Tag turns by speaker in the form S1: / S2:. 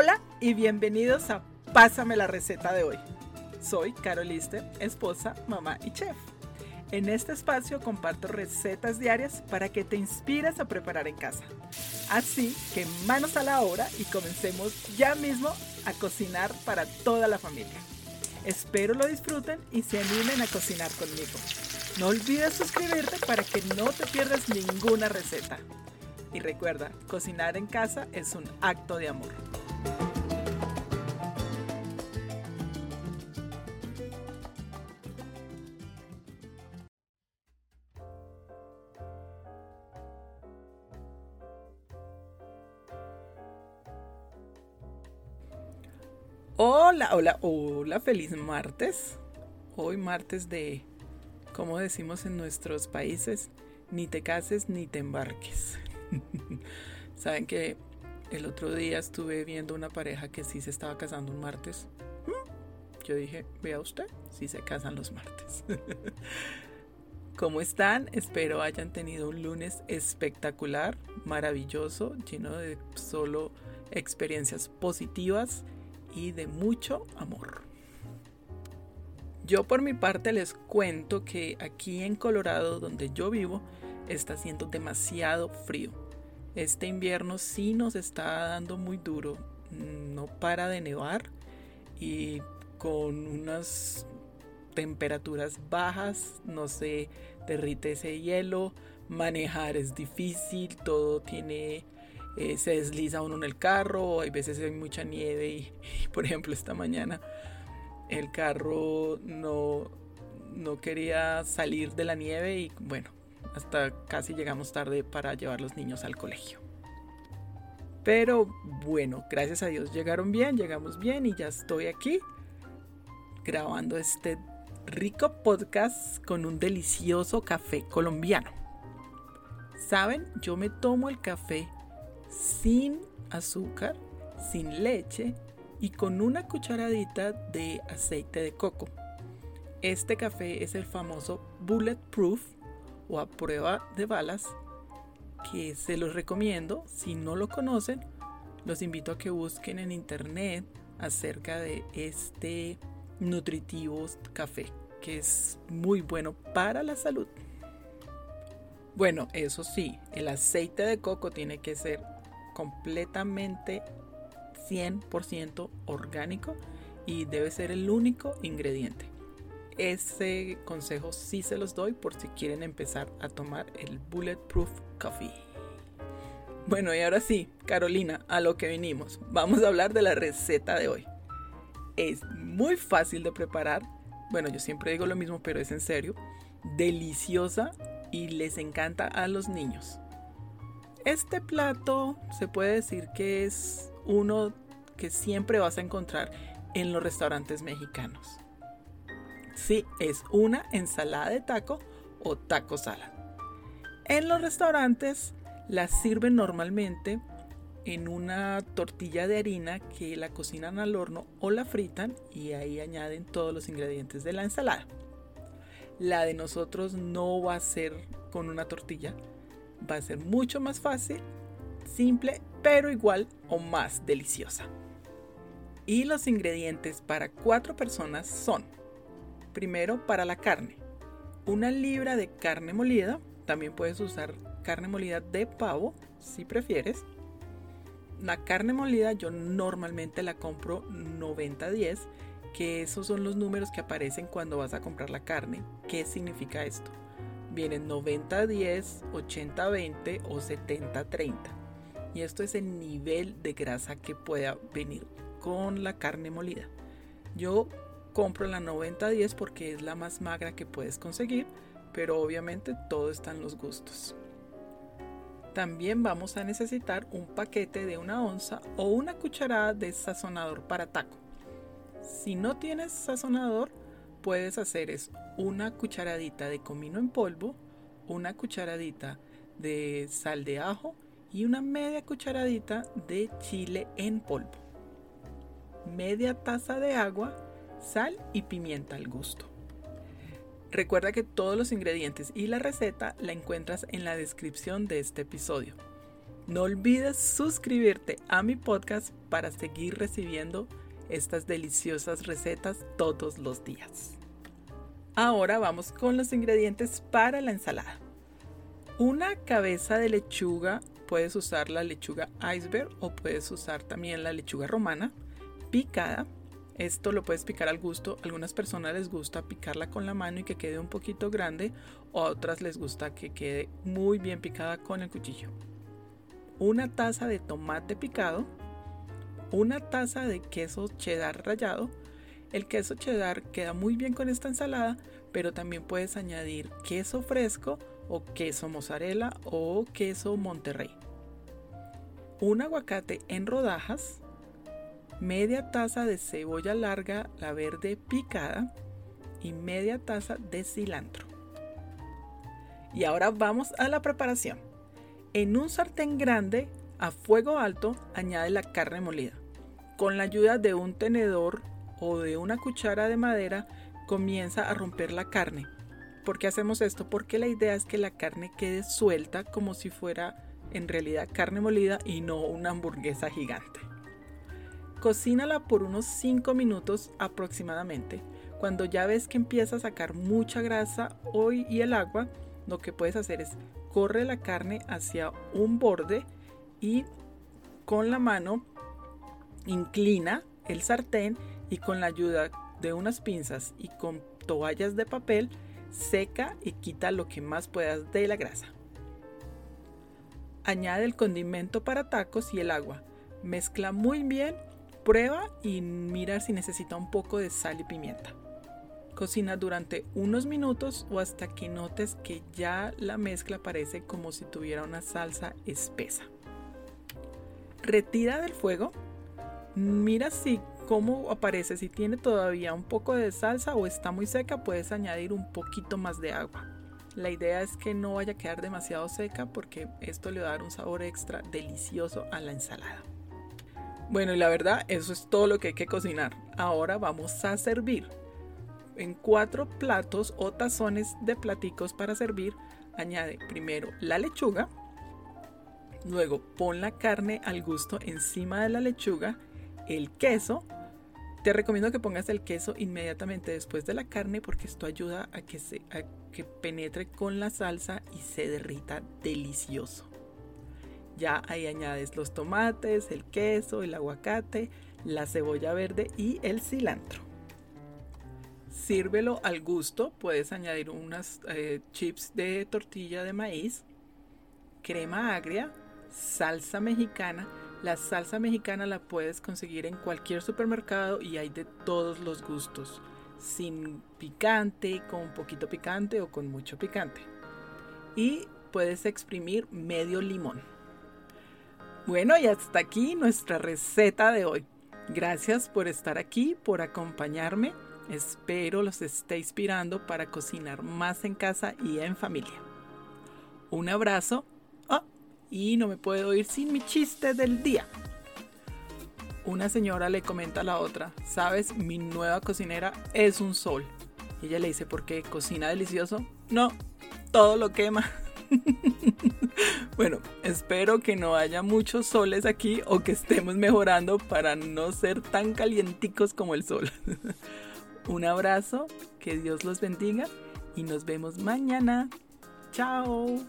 S1: Hola y bienvenidos a Pásame la receta de hoy. Soy Caroliste, esposa, mamá y chef. En este espacio comparto recetas diarias para que te inspires a preparar en casa. Así que manos a la obra y comencemos ya mismo a cocinar para toda la familia. Espero lo disfruten y se animen a cocinar conmigo. No olvides suscribirte para que no te pierdas ninguna receta. Y recuerda, cocinar en casa es un acto de amor. Hola, hola, hola, feliz martes. Hoy martes de, como decimos en nuestros países, ni te cases ni te embarques. Saben que el otro día estuve viendo una pareja que sí se estaba casando un martes. Mm, yo dije, vea usted, si se casan los martes. ¿Cómo están? Espero hayan tenido un lunes espectacular, maravilloso, lleno de solo experiencias positivas y de mucho amor. Yo por mi parte les cuento que aquí en Colorado, donde yo vivo, está haciendo demasiado frío. Este invierno sí nos está dando muy duro, no para de nevar y con unas temperaturas bajas, no se derrite ese hielo, manejar es difícil, todo tiene eh, se desliza uno en el carro, hay veces hay mucha nieve y, por ejemplo esta mañana el carro no, no quería salir de la nieve y bueno, hasta casi llegamos tarde para llevar los niños al colegio. Pero bueno, gracias a Dios llegaron bien, llegamos bien y ya estoy aquí grabando este rico podcast con un delicioso café colombiano. Saben, yo me tomo el café sin azúcar, sin leche y con una cucharadita de aceite de coco. Este café es el famoso Bulletproof o a prueba de balas que se los recomiendo. Si no lo conocen, los invito a que busquen en internet acerca de este nutritivo café que es muy bueno para la salud. Bueno, eso sí, el aceite de coco tiene que ser completamente 100% orgánico y debe ser el único ingrediente. Ese consejo sí se los doy por si quieren empezar a tomar el Bulletproof Coffee. Bueno, y ahora sí, Carolina, a lo que vinimos. Vamos a hablar de la receta de hoy. Es muy fácil de preparar. Bueno, yo siempre digo lo mismo, pero es en serio. Deliciosa y les encanta a los niños. Este plato se puede decir que es uno que siempre vas a encontrar en los restaurantes mexicanos. Sí, es una ensalada de taco o taco salad. En los restaurantes la sirven normalmente en una tortilla de harina que la cocinan al horno o la fritan y ahí añaden todos los ingredientes de la ensalada. La de nosotros no va a ser con una tortilla, va a ser mucho más fácil, simple, pero igual o más deliciosa. Y los ingredientes para cuatro personas son, primero para la carne, una libra de carne molida, también puedes usar carne molida de pavo si prefieres. La carne molida yo normalmente la compro 90-10, que esos son los números que aparecen cuando vas a comprar la carne. ¿Qué significa esto? vienen 90-10, 80-20 o 70-30. Y esto es el nivel de grasa que pueda venir con la carne molida. Yo compro la 90-10 porque es la más magra que puedes conseguir, pero obviamente todo está en los gustos. También vamos a necesitar un paquete de una onza o una cucharada de sazonador para taco. Si no tienes sazonador, puedes hacer es una cucharadita de comino en polvo, una cucharadita de sal de ajo y una media cucharadita de chile en polvo. Media taza de agua, sal y pimienta al gusto. Recuerda que todos los ingredientes y la receta la encuentras en la descripción de este episodio. No olvides suscribirte a mi podcast para seguir recibiendo estas deliciosas recetas todos los días. Ahora vamos con los ingredientes para la ensalada. Una cabeza de lechuga, puedes usar la lechuga iceberg o puedes usar también la lechuga romana picada. Esto lo puedes picar al gusto. Algunas personas les gusta picarla con la mano y que quede un poquito grande o a otras les gusta que quede muy bien picada con el cuchillo. Una taza de tomate picado, una taza de queso cheddar rallado. El queso cheddar queda muy bien con esta ensalada, pero también puedes añadir queso fresco o queso mozzarella o queso monterrey. Un aguacate en rodajas, media taza de cebolla larga, la verde picada y media taza de cilantro. Y ahora vamos a la preparación. En un sartén grande a fuego alto añade la carne molida. Con la ayuda de un tenedor o de una cuchara de madera comienza a romper la carne. ¿Por qué hacemos esto? Porque la idea es que la carne quede suelta como si fuera en realidad carne molida y no una hamburguesa gigante. Cocínala por unos 5 minutos aproximadamente. Cuando ya ves que empieza a sacar mucha grasa hoy y el agua, lo que puedes hacer es corre la carne hacia un borde y con la mano inclina el sartén y con la ayuda de unas pinzas y con toallas de papel seca y quita lo que más puedas de la grasa. Añade el condimento para tacos y el agua. Mezcla muy bien, prueba y mira si necesita un poco de sal y pimienta. Cocina durante unos minutos o hasta que notes que ya la mezcla parece como si tuviera una salsa espesa. Retira del fuego. Mira si cómo aparece. Si tiene todavía un poco de salsa o está muy seca, puedes añadir un poquito más de agua. La idea es que no vaya a quedar demasiado seca porque esto le va a dar un sabor extra delicioso a la ensalada. Bueno, y la verdad, eso es todo lo que hay que cocinar. Ahora vamos a servir en cuatro platos o tazones de platicos para servir, añade primero la lechuga, luego pon la carne al gusto encima de la lechuga, el queso, te recomiendo que pongas el queso inmediatamente después de la carne porque esto ayuda a que, se, a que penetre con la salsa y se derrita delicioso. Ya ahí añades los tomates, el queso, el aguacate, la cebolla verde y el cilantro. Sírvelo al gusto. Puedes añadir unas eh, chips de tortilla de maíz, crema agria, salsa mexicana. La salsa mexicana la puedes conseguir en cualquier supermercado y hay de todos los gustos. Sin picante, con poquito picante o con mucho picante. Y puedes exprimir medio limón. Bueno, y hasta aquí nuestra receta de hoy. Gracias por estar aquí, por acompañarme. Espero los esté inspirando para cocinar más en casa y en familia. Un abrazo. Oh, y no me puedo ir sin mi chiste del día. Una señora le comenta a la otra, sabes, mi nueva cocinera es un sol. Ella le dice, ¿por qué? ¿Cocina delicioso? No, todo lo quema. bueno, espero que no haya muchos soles aquí o que estemos mejorando para no ser tan calienticos como el sol. Un abrazo, que Dios los bendiga y nos vemos mañana. Chao.